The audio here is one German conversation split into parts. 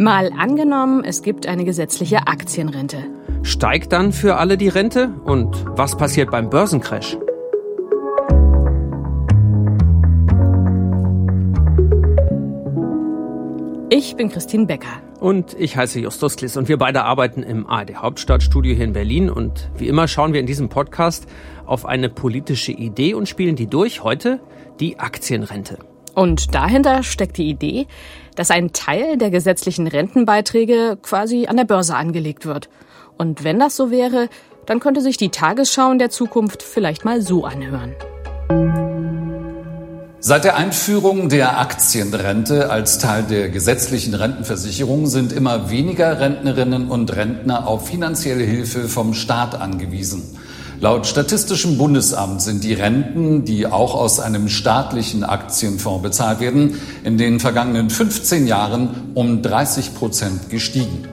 Mal angenommen, es gibt eine gesetzliche Aktienrente. Steigt dann für alle die Rente? Und was passiert beim Börsencrash? Ich bin Christine Becker. Und ich heiße Justus Kliss und wir beide arbeiten im ARD Hauptstadtstudio hier in Berlin. Und wie immer schauen wir in diesem Podcast auf eine politische Idee und spielen die durch. Heute die Aktienrente. Und dahinter steckt die Idee, dass ein Teil der gesetzlichen Rentenbeiträge quasi an der Börse angelegt wird. Und wenn das so wäre, dann könnte sich die Tagesschau in der Zukunft vielleicht mal so anhören. Seit der Einführung der Aktienrente als Teil der gesetzlichen Rentenversicherung sind immer weniger Rentnerinnen und Rentner auf finanzielle Hilfe vom Staat angewiesen. Laut Statistischem Bundesamt sind die Renten, die auch aus einem staatlichen Aktienfonds bezahlt werden, in den vergangenen 15 Jahren um 30 Prozent gestiegen.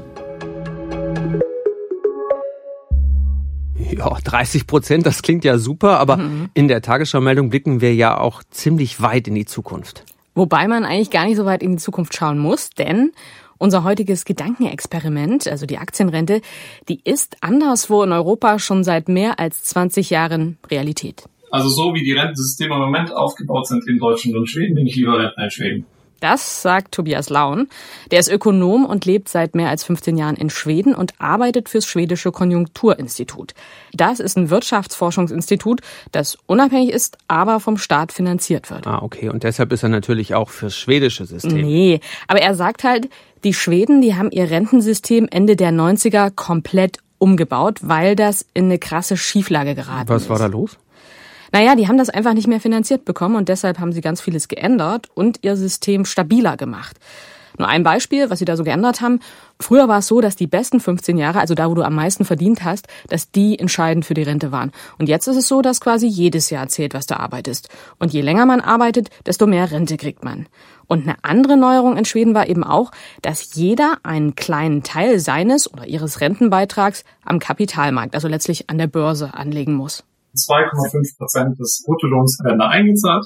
Ja, 30 Prozent, das klingt ja super, aber mhm. in der Tagesschau-Meldung blicken wir ja auch ziemlich weit in die Zukunft. Wobei man eigentlich gar nicht so weit in die Zukunft schauen muss, denn unser heutiges Gedankenexperiment, also die Aktienrente, die ist anderswo in Europa schon seit mehr als 20 Jahren Realität. Also so wie die Rentensysteme im Moment aufgebaut sind in Deutschland und Schweden, bin ich lieber Rentner in Schweden. Das sagt Tobias Laun. Der ist Ökonom und lebt seit mehr als 15 Jahren in Schweden und arbeitet fürs schwedische Konjunkturinstitut. Das ist ein Wirtschaftsforschungsinstitut, das unabhängig ist, aber vom Staat finanziert wird. Ah, okay. Und deshalb ist er natürlich auch fürs schwedische System. Nee, aber er sagt halt, die Schweden, die haben ihr Rentensystem Ende der 90er komplett umgebaut, weil das in eine krasse Schieflage geraten ist. Was war da los? Naja, die haben das einfach nicht mehr finanziert bekommen und deshalb haben sie ganz vieles geändert und ihr System stabiler gemacht. Nur ein Beispiel, was sie da so geändert haben. Früher war es so, dass die besten 15 Jahre, also da, wo du am meisten verdient hast, dass die entscheidend für die Rente waren. Und jetzt ist es so, dass quasi jedes Jahr zählt, was du arbeitest. Und je länger man arbeitet, desto mehr Rente kriegt man. Und eine andere Neuerung in Schweden war eben auch, dass jeder einen kleinen Teil seines oder ihres Rentenbeitrags am Kapitalmarkt, also letztlich an der Börse, anlegen muss. 2,5 Prozent des Bruttolohns werden da eingezahlt.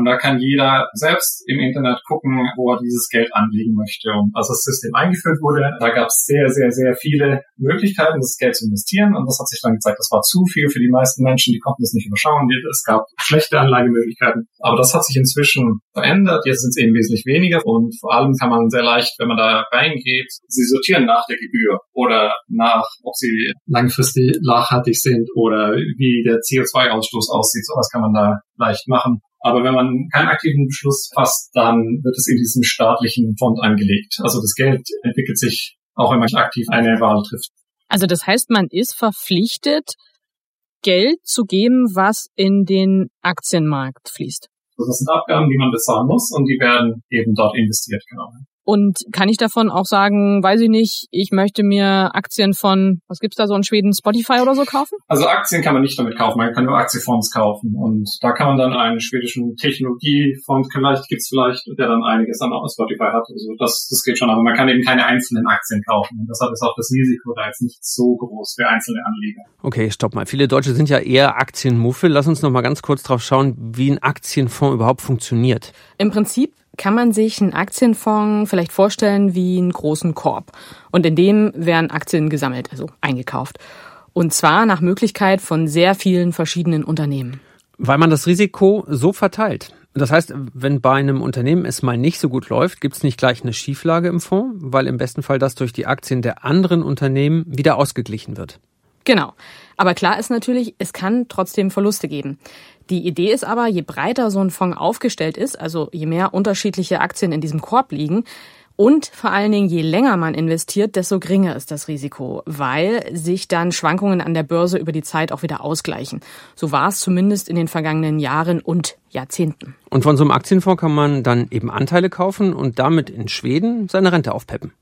Und da kann jeder selbst im Internet gucken, wo er dieses Geld anlegen möchte. Und als das System eingeführt wurde, da gab es sehr, sehr, sehr viele Möglichkeiten, das Geld zu investieren. Und das hat sich dann gezeigt, das war zu viel für die meisten Menschen, die konnten das nicht überschauen. Es gab schlechte Anlagemöglichkeiten. Aber das hat sich inzwischen verändert. Jetzt sind es eben wesentlich weniger. Und vor allem kann man sehr leicht, wenn man da reingeht, sie sortieren nach der Gebühr oder nach, ob sie langfristig nachhaltig sind oder wie der CO2-Ausstoß aussieht. Sowas kann man da leicht machen. Aber wenn man keinen aktiven Beschluss fasst, dann wird es in diesem staatlichen Fonds angelegt. Also das Geld entwickelt sich auch, wenn man aktiv eine Wahl trifft. Also das heißt, man ist verpflichtet, Geld zu geben, was in den Aktienmarkt fließt. Also das sind Abgaben, die man bezahlen muss und die werden eben dort investiert, genau. Und kann ich davon auch sagen, weiß ich nicht, ich möchte mir Aktien von, was gibt's da so in Schweden, Spotify oder so kaufen? Also Aktien kann man nicht damit kaufen, man kann nur Aktienfonds kaufen. Und da kann man dann einen schwedischen Technologiefonds, vielleicht gibt's vielleicht, der dann einiges an Spotify hat. Also das, das geht schon, aber man kann eben keine einzelnen Aktien kaufen. Und deshalb ist auch das Risiko da jetzt nicht so groß für einzelne Anleger. Okay, stopp mal. Viele Deutsche sind ja eher Aktienmuffel. Lass uns noch mal ganz kurz drauf schauen, wie ein Aktienfonds überhaupt funktioniert. Im Prinzip kann man sich einen Aktienfonds vielleicht vorstellen wie einen großen Korb. Und in dem werden Aktien gesammelt, also eingekauft. Und zwar nach Möglichkeit von sehr vielen verschiedenen Unternehmen. Weil man das Risiko so verteilt. Das heißt, wenn bei einem Unternehmen es mal nicht so gut läuft, gibt es nicht gleich eine Schieflage im Fonds, weil im besten Fall das durch die Aktien der anderen Unternehmen wieder ausgeglichen wird. Genau. Aber klar ist natürlich, es kann trotzdem Verluste geben. Die Idee ist aber, je breiter so ein Fonds aufgestellt ist, also je mehr unterschiedliche Aktien in diesem Korb liegen, und vor allen Dingen, je länger man investiert, desto geringer ist das Risiko, weil sich dann Schwankungen an der Börse über die Zeit auch wieder ausgleichen. So war es zumindest in den vergangenen Jahren und Jahrzehnten. Und von so einem Aktienfonds kann man dann eben Anteile kaufen und damit in Schweden seine Rente aufpeppen.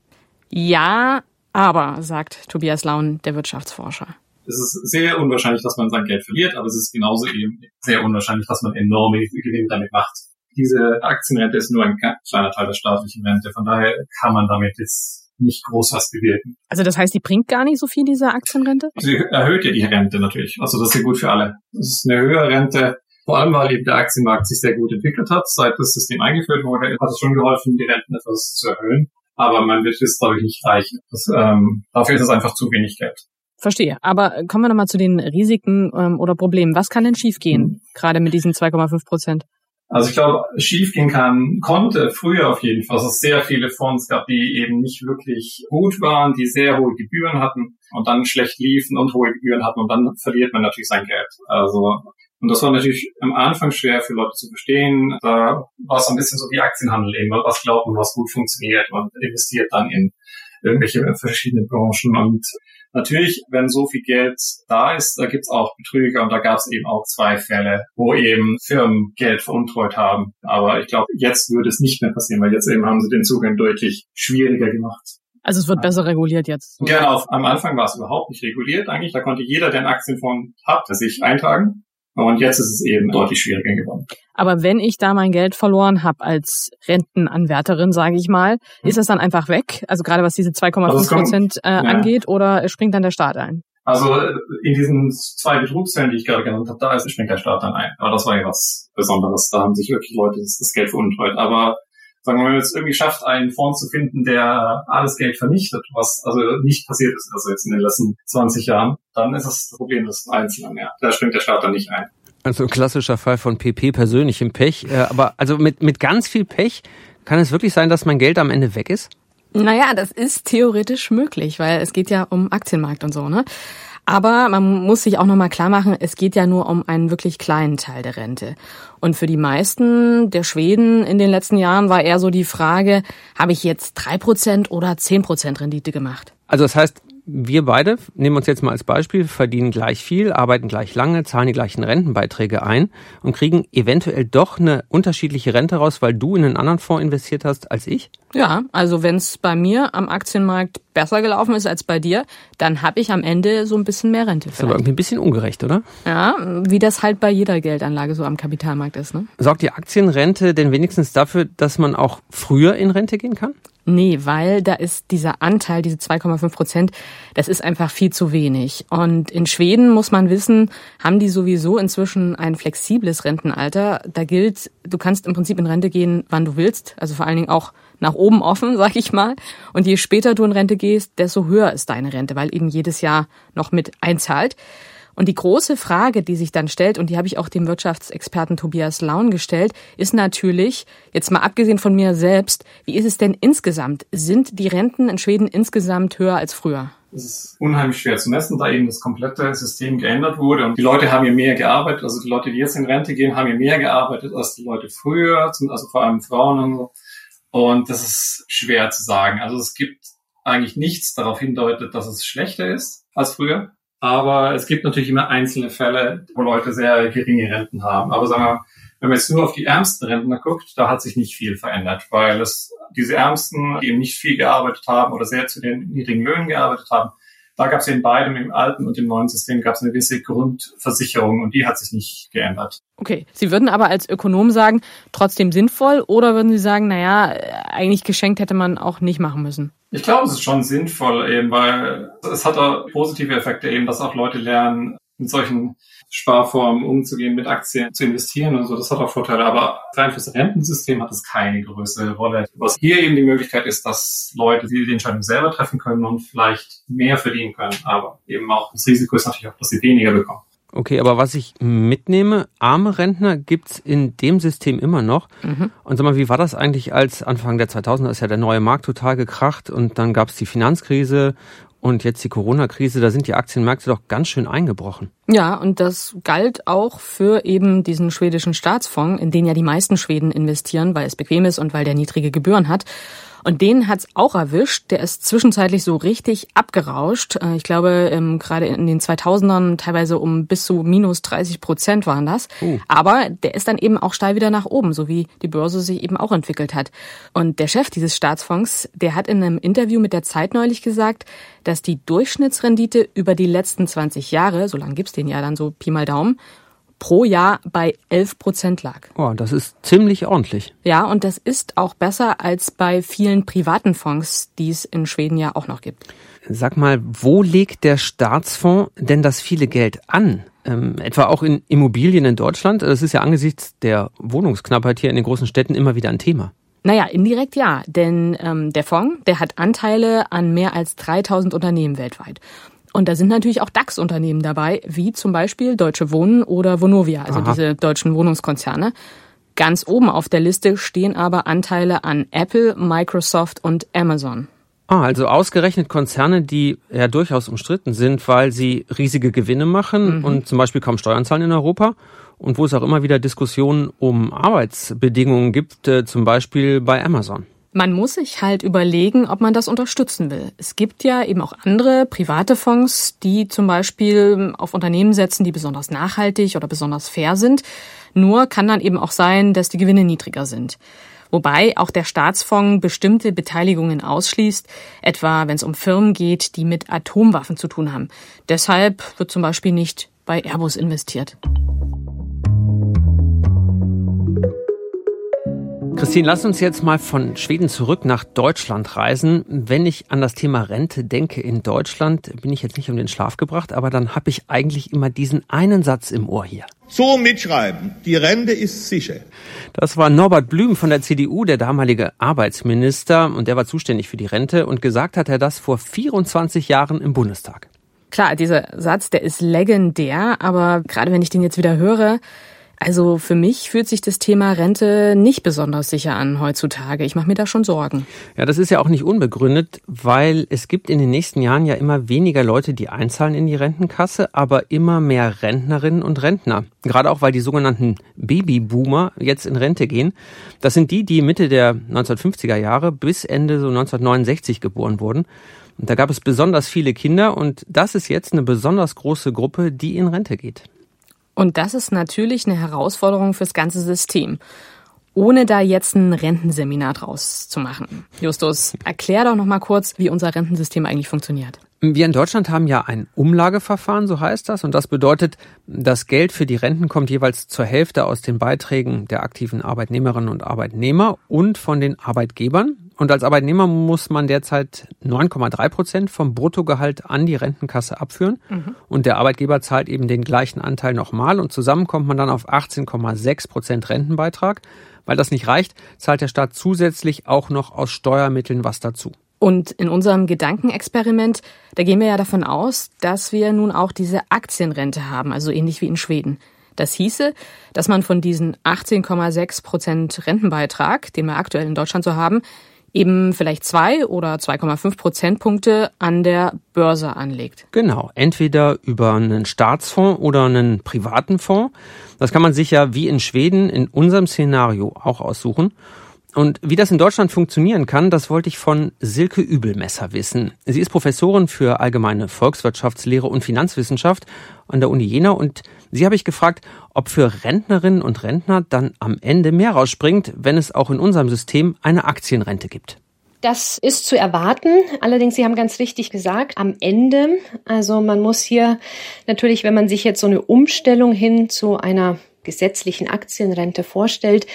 Ja, aber, sagt Tobias Laun, der Wirtschaftsforscher. Es ist sehr unwahrscheinlich, dass man sein Geld verliert, aber es ist genauso eben sehr unwahrscheinlich, dass man enorme Gewinne damit macht. Diese Aktienrente ist nur ein kleiner Teil der staatlichen Rente, von daher kann man damit jetzt nicht groß was bewirken. Also das heißt, die bringt gar nicht so viel, diese Aktienrente? Sie erhöht ja die Rente natürlich. Also das ist ja gut für alle. Das ist eine höhere Rente, vor allem weil eben der Aktienmarkt sich sehr gut entwickelt hat. Seit das System eingeführt wurde, hat es schon geholfen, die Renten etwas zu erhöhen. aber man wird jetzt, glaube ich, nicht reich. Das, ähm, dafür ist es einfach zu wenig Geld. Verstehe. Aber kommen wir nochmal zu den Risiken ähm, oder Problemen. Was kann denn schiefgehen, mhm. gerade mit diesen 2,5 Prozent? Also ich glaube, schiefgehen kann, konnte früher auf jeden Fall, dass es sehr viele Fonds gab, die eben nicht wirklich gut waren, die sehr hohe Gebühren hatten und dann schlecht liefen und hohe Gebühren hatten und dann verliert man natürlich sein Geld. Also und das war natürlich am Anfang schwer für Leute zu verstehen. Da war es ein bisschen so wie Aktienhandel eben. Was glaubt man, was gut funktioniert und investiert dann in irgendwelche verschiedene Branchen. Und natürlich, wenn so viel Geld da ist, da gibt's auch Betrüger und da gab es eben auch zwei Fälle, wo eben Firmen Geld veruntreut haben. Aber ich glaube, jetzt würde es nicht mehr passieren, weil jetzt eben haben sie den Zugang deutlich schwieriger gemacht. Also es wird besser reguliert jetzt. Genau, am Anfang war es überhaupt nicht reguliert eigentlich. Da konnte jeder, der einen Aktienfonds hat, sich eintragen. Und jetzt ist es eben deutlich schwieriger geworden. Aber wenn ich da mein Geld verloren habe als Rentenanwärterin, sage ich mal, hm. ist das dann einfach weg? Also gerade was diese 2,5 also Prozent äh, ja. angeht, oder springt dann der Staat ein? Also in diesen zwei Betrugsfällen, die ich gerade genannt habe, da ist, springt der Staat dann ein. Aber das war ja was Besonderes. Da haben sich wirklich Leute das, das Geld veruntreut. Aber sagen wir, wenn man jetzt irgendwie schafft, einen Fonds zu finden, der alles Geld vernichtet, was also nicht passiert ist, also jetzt in den letzten 20 Jahren, dann ist das Problem des Einzelnen, ja. Da springt der Staat dann nicht ein. Also ein klassischer Fall von PP persönlichem Pech. Äh, aber also mit, mit ganz viel Pech kann es wirklich sein, dass mein Geld am Ende weg ist? Naja, das ist theoretisch möglich, weil es geht ja um Aktienmarkt und so, ne? Aber man muss sich auch nochmal klar machen, es geht ja nur um einen wirklich kleinen Teil der Rente. Und für die meisten der Schweden in den letzten Jahren war eher so die Frage, habe ich jetzt drei Prozent oder zehn Prozent Rendite gemacht? Also das heißt, wir beide, nehmen uns jetzt mal als Beispiel, verdienen gleich viel, arbeiten gleich lange, zahlen die gleichen Rentenbeiträge ein und kriegen eventuell doch eine unterschiedliche Rente raus, weil du in einen anderen Fonds investiert hast als ich? Ja, also wenn es bei mir am Aktienmarkt besser gelaufen ist als bei dir, dann habe ich am Ende so ein bisschen mehr Rente. Ist aber irgendwie ein bisschen ungerecht, oder? Ja, wie das halt bei jeder Geldanlage so am Kapitalmarkt ist. Ne? Sorgt die Aktienrente denn wenigstens dafür, dass man auch früher in Rente gehen kann? Nee, weil da ist dieser Anteil, diese 2,5 Prozent, das ist einfach viel zu wenig. Und in Schweden muss man wissen, haben die sowieso inzwischen ein flexibles Rentenalter. Da gilt, du kannst im Prinzip in Rente gehen, wann du willst. Also vor allen Dingen auch nach oben offen, sag ich mal. Und je später du in Rente gehst, desto höher ist deine Rente, weil eben jedes Jahr noch mit einzahlt. Und die große Frage, die sich dann stellt, und die habe ich auch dem Wirtschaftsexperten Tobias Laun gestellt, ist natürlich, jetzt mal abgesehen von mir selbst, wie ist es denn insgesamt? Sind die Renten in Schweden insgesamt höher als früher? Es ist unheimlich schwer zu messen, da eben das komplette System geändert wurde. Und die Leute haben ja mehr gearbeitet. Also die Leute, die jetzt in Rente gehen, haben ja mehr gearbeitet als die Leute früher, also vor allem Frauen und so. Und das ist schwer zu sagen. Also es gibt eigentlich nichts darauf hindeutet, dass es schlechter ist als früher. Aber es gibt natürlich immer einzelne Fälle, wo Leute sehr geringe Renten haben. Aber sagen wir, wenn man jetzt nur auf die ärmsten Rentner guckt, da hat sich nicht viel verändert, weil es diese Ärmsten, die eben nicht viel gearbeitet haben oder sehr zu den niedrigen Löhnen gearbeitet haben, da gab es in beidem, im alten und im neuen System, gab es eine gewisse Grundversicherung und die hat sich nicht geändert. Okay, Sie würden aber als Ökonom sagen, trotzdem sinnvoll oder würden Sie sagen, naja, eigentlich geschenkt hätte man auch nicht machen müssen? Ich glaube, es ist schon sinnvoll, eben, weil es hat auch positive Effekte eben, dass auch Leute lernen, mit solchen Sparformen umzugehen, mit Aktien zu investieren und so. Das hat auch Vorteile. Aber rein fürs Rentensystem hat es keine größere Rolle. Was hier eben die Möglichkeit ist, dass Leute die, die Entscheidung selber treffen können und vielleicht mehr verdienen können. Aber eben auch das Risiko ist natürlich auch, dass sie weniger bekommen. Okay, aber was ich mitnehme, arme Rentner gibt's in dem System immer noch. Mhm. Und sag mal, wie war das eigentlich, als Anfang der 2000er ist ja der neue Markt total gekracht und dann gab's die Finanzkrise und jetzt die Corona-Krise, da sind die Aktienmärkte doch ganz schön eingebrochen. Ja, und das galt auch für eben diesen schwedischen Staatsfonds, in den ja die meisten Schweden investieren, weil es bequem ist und weil der niedrige Gebühren hat. Und den hat's auch erwischt. Der ist zwischenzeitlich so richtig abgerauscht. Äh, ich glaube, ähm, gerade in den 2000ern teilweise um bis zu minus 30 Prozent waren das. Uh. Aber der ist dann eben auch steil wieder nach oben, so wie die Börse sich eben auch entwickelt hat. Und der Chef dieses Staatsfonds, der hat in einem Interview mit der Zeit neulich gesagt, dass die Durchschnittsrendite über die letzten 20 Jahre, so lange gibt's den ja dann so Pi mal Daumen, pro Jahr bei 11 Prozent lag. Oh, das ist ziemlich ordentlich. Ja, und das ist auch besser als bei vielen privaten Fonds, die es in Schweden ja auch noch gibt. Sag mal, wo legt der Staatsfonds denn das viele Geld an? Ähm, etwa auch in Immobilien in Deutschland? Das ist ja angesichts der Wohnungsknappheit hier in den großen Städten immer wieder ein Thema. Naja, indirekt ja, denn ähm, der Fonds, der hat Anteile an mehr als 3000 Unternehmen weltweit. Und da sind natürlich auch DAX-Unternehmen dabei, wie zum Beispiel Deutsche Wohnen oder Vonovia, also Aha. diese deutschen Wohnungskonzerne. Ganz oben auf der Liste stehen aber Anteile an Apple, Microsoft und Amazon. Ah, also ausgerechnet Konzerne, die ja durchaus umstritten sind, weil sie riesige Gewinne machen mhm. und zum Beispiel kaum Steuern zahlen in Europa und wo es auch immer wieder Diskussionen um Arbeitsbedingungen gibt, äh, zum Beispiel bei Amazon. Man muss sich halt überlegen, ob man das unterstützen will. Es gibt ja eben auch andere private Fonds, die zum Beispiel auf Unternehmen setzen, die besonders nachhaltig oder besonders fair sind. Nur kann dann eben auch sein, dass die Gewinne niedriger sind. Wobei auch der Staatsfonds bestimmte Beteiligungen ausschließt, etwa wenn es um Firmen geht, die mit Atomwaffen zu tun haben. Deshalb wird zum Beispiel nicht bei Airbus investiert. Christine, lass uns jetzt mal von Schweden zurück nach Deutschland reisen. Wenn ich an das Thema Rente denke in Deutschland, bin ich jetzt nicht um den Schlaf gebracht, aber dann habe ich eigentlich immer diesen einen Satz im Ohr hier. So mitschreiben, die Rente ist sicher. Das war Norbert Blüm von der CDU, der damalige Arbeitsminister, und der war zuständig für die Rente und gesagt hat er das vor 24 Jahren im Bundestag. Klar, dieser Satz, der ist legendär, aber gerade wenn ich den jetzt wieder höre, also für mich fühlt sich das Thema Rente nicht besonders sicher an heutzutage. Ich mache mir da schon Sorgen. Ja, das ist ja auch nicht unbegründet, weil es gibt in den nächsten Jahren ja immer weniger Leute, die einzahlen in die Rentenkasse, aber immer mehr Rentnerinnen und Rentner. Gerade auch, weil die sogenannten Babyboomer jetzt in Rente gehen. Das sind die, die Mitte der 1950er Jahre bis Ende so 1969 geboren wurden. Und da gab es besonders viele Kinder und das ist jetzt eine besonders große Gruppe, die in Rente geht. Und das ist natürlich eine Herausforderung fürs ganze System. Ohne da jetzt ein Rentenseminar draus zu machen. Justus, erklär doch noch mal kurz, wie unser Rentensystem eigentlich funktioniert. Wir in Deutschland haben ja ein Umlageverfahren, so heißt das. Und das bedeutet, das Geld für die Renten kommt jeweils zur Hälfte aus den Beiträgen der aktiven Arbeitnehmerinnen und Arbeitnehmer und von den Arbeitgebern. Und als Arbeitnehmer muss man derzeit 9,3 Prozent vom Bruttogehalt an die Rentenkasse abführen. Mhm. Und der Arbeitgeber zahlt eben den gleichen Anteil nochmal. Und zusammen kommt man dann auf 18,6 Prozent Rentenbeitrag. Weil das nicht reicht, zahlt der Staat zusätzlich auch noch aus Steuermitteln was dazu. Und in unserem Gedankenexperiment, da gehen wir ja davon aus, dass wir nun auch diese Aktienrente haben, also ähnlich wie in Schweden. Das hieße, dass man von diesen 18,6 Prozent Rentenbeitrag, den wir aktuell in Deutschland so haben, eben vielleicht zwei oder 2,5 Prozentpunkte an der Börse anlegt. Genau, entweder über einen Staatsfonds oder einen privaten Fonds. Das kann man sich ja wie in Schweden in unserem Szenario auch aussuchen. Und wie das in Deutschland funktionieren kann, das wollte ich von Silke Übelmesser wissen. Sie ist Professorin für allgemeine Volkswirtschaftslehre und Finanzwissenschaft an der Uni Jena und sie habe ich gefragt, ob für Rentnerinnen und Rentner dann am Ende mehr rausspringt, wenn es auch in unserem System eine Aktienrente gibt. Das ist zu erwarten. Allerdings, Sie haben ganz richtig gesagt, am Ende, also man muss hier natürlich, wenn man sich jetzt so eine Umstellung hin zu einer gesetzlichen Aktienrente vorstellt,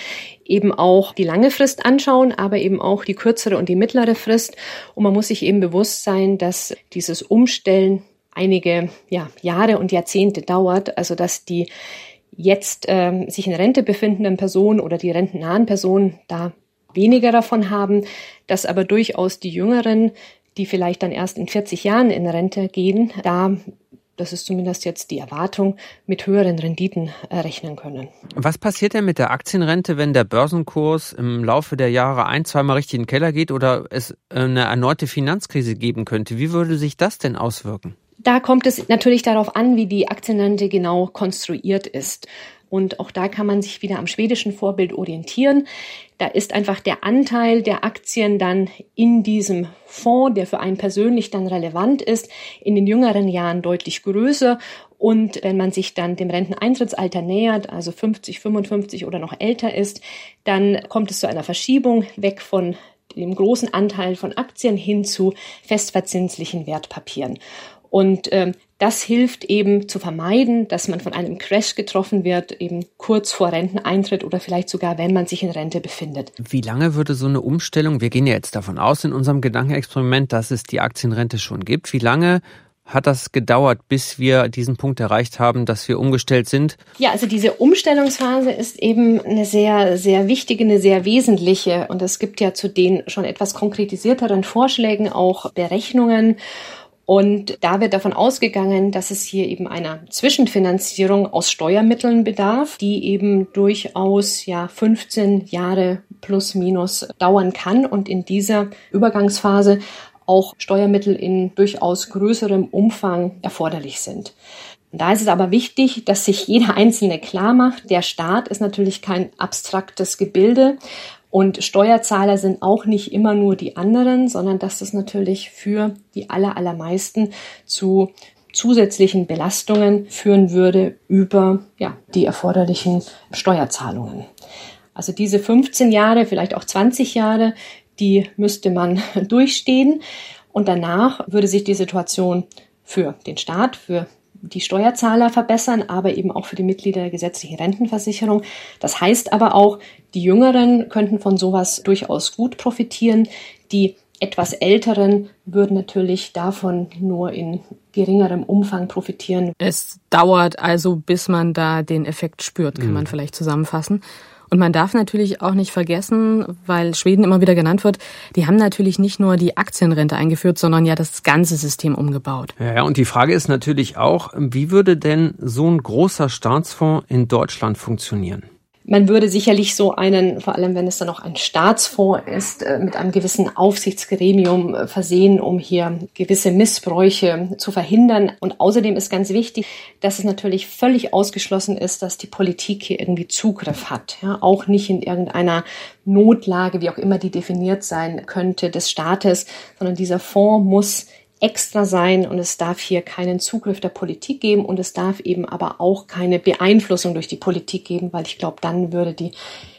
eben auch die lange Frist anschauen, aber eben auch die kürzere und die mittlere Frist. Und man muss sich eben bewusst sein, dass dieses Umstellen einige ja, Jahre und Jahrzehnte dauert, also dass die jetzt ähm, sich in Rente befindenden Personen oder die rentennahen Personen da weniger davon haben, dass aber durchaus die Jüngeren, die vielleicht dann erst in 40 Jahren in Rente gehen, da das ist zumindest jetzt die Erwartung, mit höheren Renditen rechnen können. Was passiert denn mit der Aktienrente, wenn der Börsenkurs im Laufe der Jahre ein, zweimal richtig in den Keller geht oder es eine erneute Finanzkrise geben könnte? Wie würde sich das denn auswirken? Da kommt es natürlich darauf an, wie die Aktienrente genau konstruiert ist. Und auch da kann man sich wieder am schwedischen Vorbild orientieren. Da ist einfach der Anteil der Aktien dann in diesem Fonds, der für einen persönlich dann relevant ist, in den jüngeren Jahren deutlich größer. Und wenn man sich dann dem Renteneintrittsalter nähert, also 50, 55 oder noch älter ist, dann kommt es zu einer Verschiebung weg von dem großen Anteil von Aktien hin zu festverzinslichen Wertpapieren. Und ähm, das hilft eben zu vermeiden, dass man von einem Crash getroffen wird, eben kurz vor Renteneintritt oder vielleicht sogar, wenn man sich in Rente befindet. Wie lange würde so eine Umstellung, wir gehen ja jetzt davon aus in unserem Gedankenexperiment, dass es die Aktienrente schon gibt, wie lange hat das gedauert, bis wir diesen Punkt erreicht haben, dass wir umgestellt sind? Ja, also diese Umstellungsphase ist eben eine sehr, sehr wichtige, eine sehr wesentliche. Und es gibt ja zu den schon etwas konkretisierteren Vorschlägen auch Berechnungen. Und da wird davon ausgegangen, dass es hier eben einer Zwischenfinanzierung aus Steuermitteln bedarf, die eben durchaus ja 15 Jahre plus minus dauern kann und in dieser Übergangsphase auch Steuermittel in durchaus größerem Umfang erforderlich sind. Da ist es aber wichtig, dass sich jeder Einzelne klar macht, der Staat ist natürlich kein abstraktes Gebilde und Steuerzahler sind auch nicht immer nur die anderen, sondern dass das natürlich für die aller, allermeisten zu zusätzlichen Belastungen führen würde über ja, die erforderlichen Steuerzahlungen. Also diese 15 Jahre, vielleicht auch 20 Jahre, die müsste man durchstehen. Und danach würde sich die Situation für den Staat, für die Steuerzahler verbessern, aber eben auch für die Mitglieder der gesetzlichen Rentenversicherung. Das heißt aber auch, die Jüngeren könnten von sowas durchaus gut profitieren. Die etwas Älteren würden natürlich davon nur in geringerem Umfang profitieren. Es dauert also, bis man da den Effekt spürt, kann mhm. man vielleicht zusammenfassen. Und man darf natürlich auch nicht vergessen, weil Schweden immer wieder genannt wird, die haben natürlich nicht nur die Aktienrente eingeführt, sondern ja das ganze System umgebaut. Ja, und die Frage ist natürlich auch, wie würde denn so ein großer Staatsfonds in Deutschland funktionieren? Man würde sicherlich so einen, vor allem wenn es dann noch ein Staatsfonds ist, äh, mit einem gewissen Aufsichtsgremium äh, versehen, um hier gewisse Missbräuche zu verhindern. Und außerdem ist ganz wichtig, dass es natürlich völlig ausgeschlossen ist, dass die Politik hier irgendwie Zugriff hat. Ja, auch nicht in irgendeiner Notlage, wie auch immer die definiert sein könnte, des Staates, sondern dieser Fonds muss extra sein und es darf hier keinen Zugriff der Politik geben und es darf eben aber auch keine Beeinflussung durch die Politik geben, weil ich glaube, dann würde die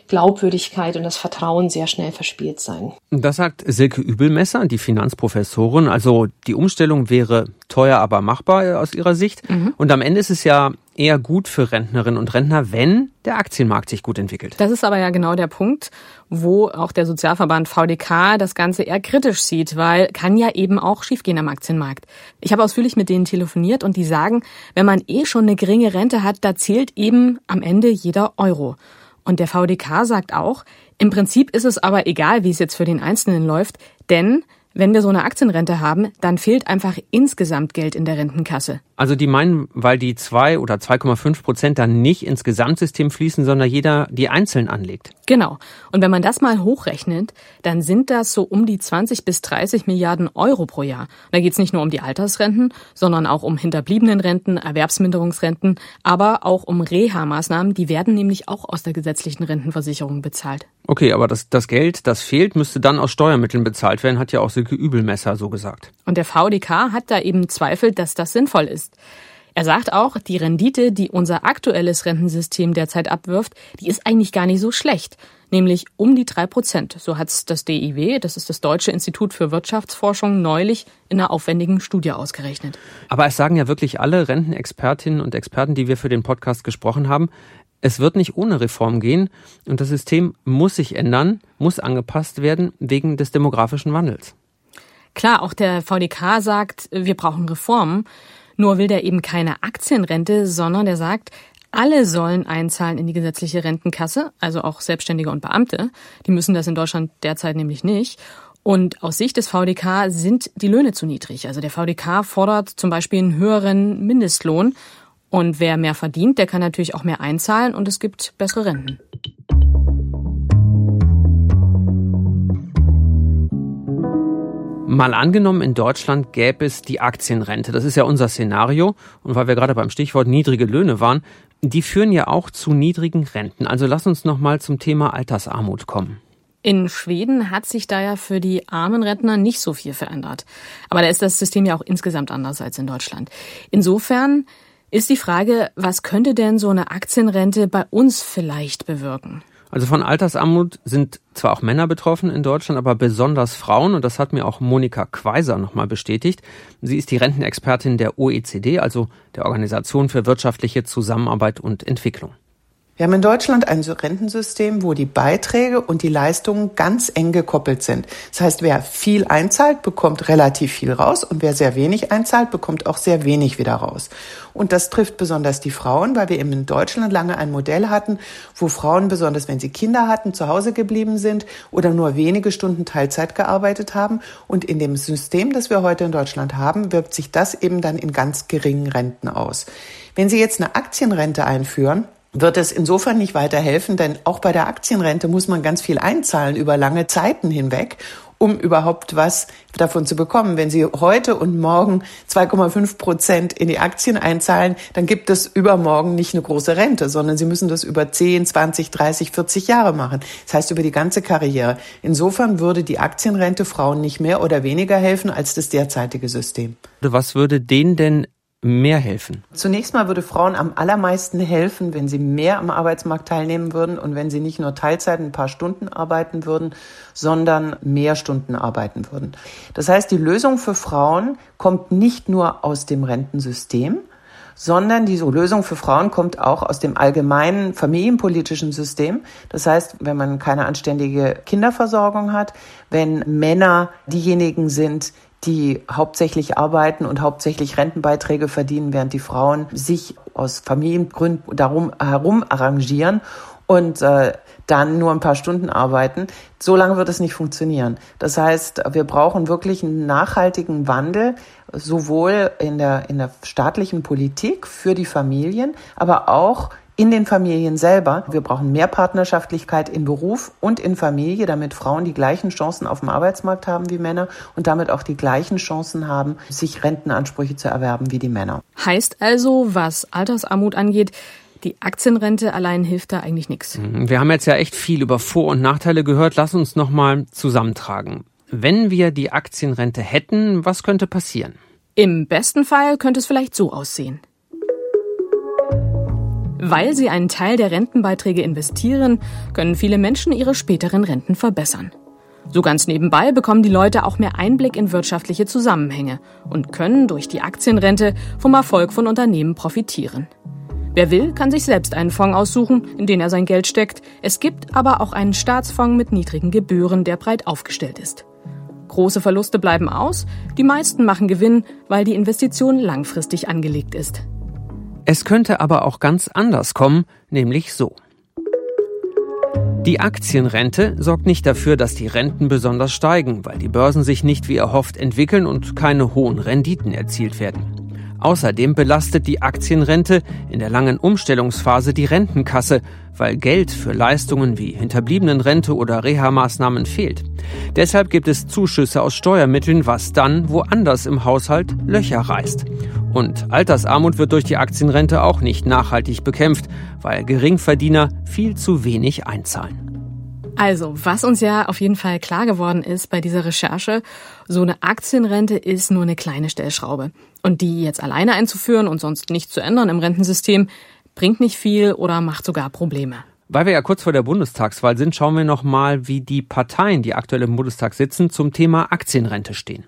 Glaubwürdigkeit und das Vertrauen sehr schnell verspielt sein. Das sagt Silke Übelmesser, die Finanzprofessorin. Also die Umstellung wäre teuer, aber machbar aus ihrer Sicht. Mhm. Und am Ende ist es ja eher gut für Rentnerinnen und Rentner, wenn der Aktienmarkt sich gut entwickelt. Das ist aber ja genau der Punkt, wo auch der Sozialverband VDK das Ganze eher kritisch sieht, weil kann ja eben auch schiefgehen am Aktienmarkt. Ich habe ausführlich mit denen telefoniert und die sagen, wenn man eh schon eine geringe Rente hat, da zählt eben am Ende jeder Euro. Und der VDK sagt auch, im Prinzip ist es aber egal, wie es jetzt für den Einzelnen läuft, denn wenn wir so eine Aktienrente haben, dann fehlt einfach insgesamt Geld in der Rentenkasse. Also die meinen, weil die zwei oder 2,5 Prozent dann nicht ins Gesamtsystem fließen, sondern jeder die einzeln anlegt. Genau. Und wenn man das mal hochrechnet, dann sind das so um die 20 bis 30 Milliarden Euro pro Jahr. Da geht es nicht nur um die Altersrenten, sondern auch um Hinterbliebenenrenten, Erwerbsminderungsrenten, aber auch um Reha-Maßnahmen. Die werden nämlich auch aus der gesetzlichen Rentenversicherung bezahlt. Okay, aber das, das Geld, das fehlt, müsste dann aus Steuermitteln bezahlt werden, hat ja auch Silke Übelmesser so gesagt. Und der VDK hat da eben Zweifel, dass das sinnvoll ist. Er sagt auch, die Rendite, die unser aktuelles Rentensystem derzeit abwirft, die ist eigentlich gar nicht so schlecht, nämlich um die drei Prozent. So hat es das DIW, das ist das Deutsche Institut für Wirtschaftsforschung, neulich in einer aufwendigen Studie ausgerechnet. Aber es sagen ja wirklich alle Rentenexpertinnen und Experten, die wir für den Podcast gesprochen haben, es wird nicht ohne Reform gehen und das System muss sich ändern, muss angepasst werden wegen des demografischen Wandels. Klar, auch der VDK sagt, wir brauchen Reformen. Nur will der eben keine Aktienrente, sondern der sagt, alle sollen einzahlen in die gesetzliche Rentenkasse, also auch Selbstständige und Beamte. Die müssen das in Deutschland derzeit nämlich nicht. Und aus Sicht des VDK sind die Löhne zu niedrig. Also der VDK fordert zum Beispiel einen höheren Mindestlohn und wer mehr verdient, der kann natürlich auch mehr einzahlen und es gibt bessere Renten. Mal angenommen, in Deutschland gäbe es die Aktienrente. Das ist ja unser Szenario. Und weil wir gerade beim Stichwort niedrige Löhne waren, die führen ja auch zu niedrigen Renten. Also lass uns noch mal zum Thema Altersarmut kommen. In Schweden hat sich da ja für die armen Rentner nicht so viel verändert. Aber da ist das System ja auch insgesamt anders als in Deutschland. Insofern ist die Frage, was könnte denn so eine Aktienrente bei uns vielleicht bewirken? Also von Altersarmut sind zwar auch Männer betroffen in Deutschland, aber besonders Frauen. Und das hat mir auch Monika Quaiser nochmal bestätigt. Sie ist die Rentenexpertin der OECD, also der Organisation für wirtschaftliche Zusammenarbeit und Entwicklung. Wir haben in Deutschland ein Rentensystem, wo die Beiträge und die Leistungen ganz eng gekoppelt sind. Das heißt, wer viel einzahlt, bekommt relativ viel raus und wer sehr wenig einzahlt, bekommt auch sehr wenig wieder raus. Und das trifft besonders die Frauen, weil wir eben in Deutschland lange ein Modell hatten, wo Frauen, besonders wenn sie Kinder hatten, zu Hause geblieben sind oder nur wenige Stunden Teilzeit gearbeitet haben. Und in dem System, das wir heute in Deutschland haben, wirkt sich das eben dann in ganz geringen Renten aus. Wenn Sie jetzt eine Aktienrente einführen, wird es insofern nicht weiterhelfen, denn auch bei der Aktienrente muss man ganz viel einzahlen über lange Zeiten hinweg, um überhaupt was davon zu bekommen. Wenn Sie heute und morgen 2,5 Prozent in die Aktien einzahlen, dann gibt es übermorgen nicht eine große Rente, sondern Sie müssen das über 10, 20, 30, 40 Jahre machen. Das heißt über die ganze Karriere. Insofern würde die Aktienrente Frauen nicht mehr oder weniger helfen als das derzeitige System. Was würde denen denn mehr helfen? Zunächst mal würde Frauen am allermeisten helfen, wenn sie mehr am Arbeitsmarkt teilnehmen würden und wenn sie nicht nur Teilzeit ein paar Stunden arbeiten würden, sondern mehr Stunden arbeiten würden. Das heißt, die Lösung für Frauen kommt nicht nur aus dem Rentensystem, sondern diese Lösung für Frauen kommt auch aus dem allgemeinen familienpolitischen System. Das heißt, wenn man keine anständige Kinderversorgung hat, wenn Männer diejenigen sind, die hauptsächlich arbeiten und hauptsächlich Rentenbeiträge verdienen, während die Frauen sich aus Familiengründen darum herum arrangieren und äh, dann nur ein paar Stunden arbeiten. So lange wird es nicht funktionieren. Das heißt, wir brauchen wirklich einen nachhaltigen Wandel, sowohl in der, in der staatlichen Politik für die Familien, aber auch in den Familien selber. Wir brauchen mehr Partnerschaftlichkeit in Beruf und in Familie, damit Frauen die gleichen Chancen auf dem Arbeitsmarkt haben wie Männer und damit auch die gleichen Chancen haben, sich Rentenansprüche zu erwerben wie die Männer. Heißt also, was Altersarmut angeht, die Aktienrente allein hilft da eigentlich nichts. Mhm. Wir haben jetzt ja echt viel über Vor- und Nachteile gehört. Lass uns nochmal zusammentragen. Wenn wir die Aktienrente hätten, was könnte passieren? Im besten Fall könnte es vielleicht so aussehen. Weil sie einen Teil der Rentenbeiträge investieren, können viele Menschen ihre späteren Renten verbessern. So ganz nebenbei bekommen die Leute auch mehr Einblick in wirtschaftliche Zusammenhänge und können durch die Aktienrente vom Erfolg von Unternehmen profitieren. Wer will, kann sich selbst einen Fonds aussuchen, in den er sein Geld steckt. Es gibt aber auch einen Staatsfonds mit niedrigen Gebühren, der breit aufgestellt ist. Große Verluste bleiben aus, die meisten machen Gewinn, weil die Investition langfristig angelegt ist. Es könnte aber auch ganz anders kommen, nämlich so. Die Aktienrente sorgt nicht dafür, dass die Renten besonders steigen, weil die Börsen sich nicht wie erhofft entwickeln und keine hohen Renditen erzielt werden. Außerdem belastet die Aktienrente in der langen Umstellungsphase die Rentenkasse, weil Geld für Leistungen wie Hinterbliebenenrente oder Reha-Maßnahmen fehlt. Deshalb gibt es Zuschüsse aus Steuermitteln, was dann woanders im Haushalt Löcher reißt. Und Altersarmut wird durch die Aktienrente auch nicht nachhaltig bekämpft, weil Geringverdiener viel zu wenig einzahlen. Also, was uns ja auf jeden Fall klar geworden ist bei dieser Recherche, so eine Aktienrente ist nur eine kleine Stellschraube. Und die jetzt alleine einzuführen und sonst nichts zu ändern im Rentensystem, bringt nicht viel oder macht sogar Probleme. Weil wir ja kurz vor der Bundestagswahl sind, schauen wir noch mal, wie die Parteien, die aktuell im Bundestag sitzen, zum Thema Aktienrente stehen.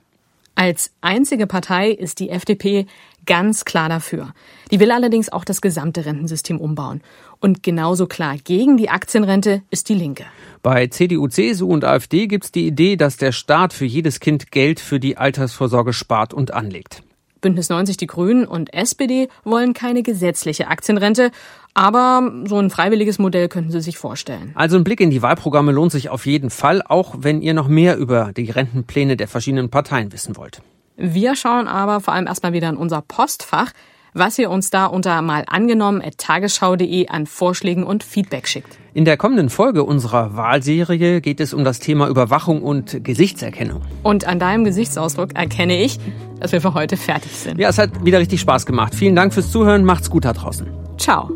Als einzige Partei ist die FDP ganz klar dafür. Die will allerdings auch das gesamte Rentensystem umbauen. Und genauso klar gegen die Aktienrente ist die Linke. Bei CDU, CSU und AfD gibt es die Idee, dass der Staat für jedes Kind Geld für die Altersvorsorge spart und anlegt. Bündnis 90 Die Grünen und SPD wollen keine gesetzliche Aktienrente, aber so ein freiwilliges Modell könnten sie sich vorstellen. Also ein Blick in die Wahlprogramme lohnt sich auf jeden Fall, auch wenn ihr noch mehr über die Rentenpläne der verschiedenen Parteien wissen wollt. Wir schauen aber vor allem erstmal wieder in unser Postfach, was ihr uns da unter mal angenommen tagesschau.de an Vorschlägen und Feedback schickt. In der kommenden Folge unserer Wahlserie geht es um das Thema Überwachung und Gesichtserkennung. Und an deinem Gesichtsausdruck erkenne ich, dass wir für heute fertig sind. Ja, es hat wieder richtig Spaß gemacht. Vielen Dank fürs Zuhören. Macht's gut da draußen. Ciao.